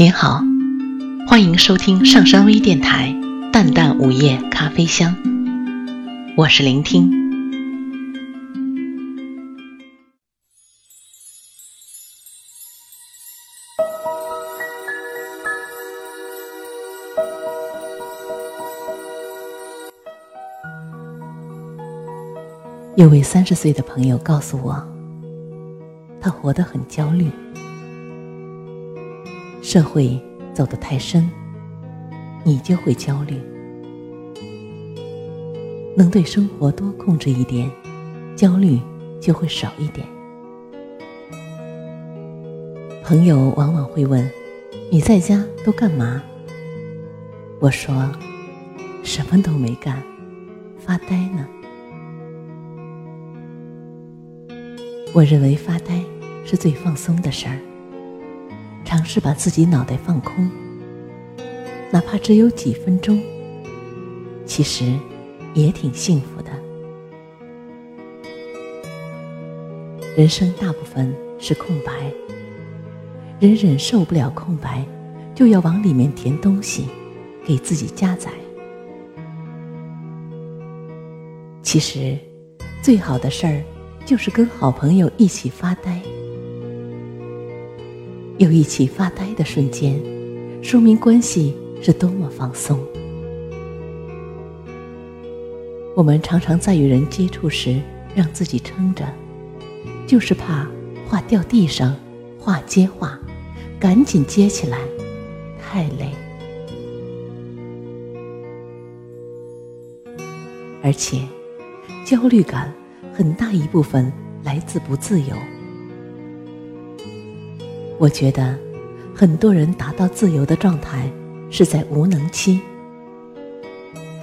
您好，欢迎收听上山微电台《淡淡午夜咖啡香》，我是聆听。有位三十岁的朋友告诉我，他活得很焦虑。社会走得太深，你就会焦虑。能对生活多控制一点，焦虑就会少一点。朋友往往会问：“你在家都干嘛？”我说：“什么都没干，发呆呢。”我认为发呆是最放松的事儿。尝试把自己脑袋放空，哪怕只有几分钟，其实也挺幸福的。人生大部分是空白，人忍受不了空白，就要往里面填东西，给自己加载。其实，最好的事儿就是跟好朋友一起发呆。又一起发呆的瞬间，说明关系是多么放松。我们常常在与人接触时让自己撑着，就是怕话掉地上，话接话，赶紧接起来，太累。而且，焦虑感很大一部分来自不自由。我觉得，很多人达到自由的状态是在无能期。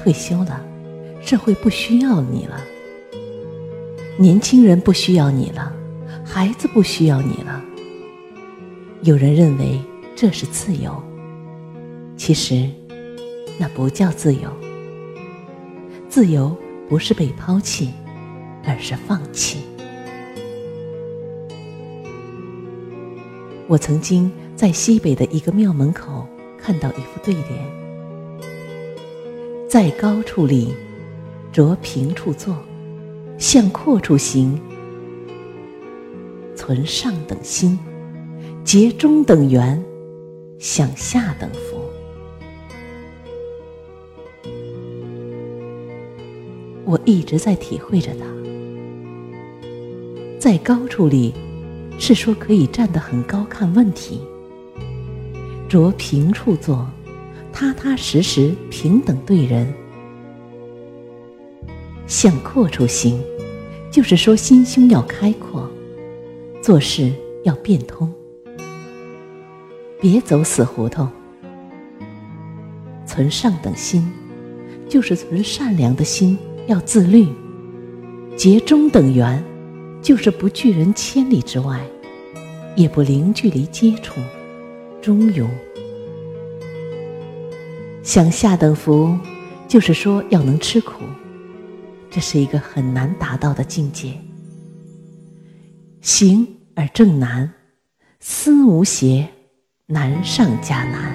退休了，社会不需要你了，年轻人不需要你了，孩子不需要你了。有人认为这是自由，其实那不叫自由。自由不是被抛弃，而是放弃。我曾经在西北的一个庙门口看到一副对联：“在高处立，着平处坐，向阔处行，存上等心，结中等缘，享下等福。”我一直在体会着它，在高处立。是说可以站得很高看问题，着平处坐，踏踏实实平等对人，向阔处行，就是说心胸要开阔，做事要变通，别走死胡同。存上等心，就是存善良的心，要自律，结中等缘。就是不拒人千里之外，也不零距离接触，中庸。想下等福，就是说要能吃苦，这是一个很难达到的境界。行而正难，思无邪，难上加难。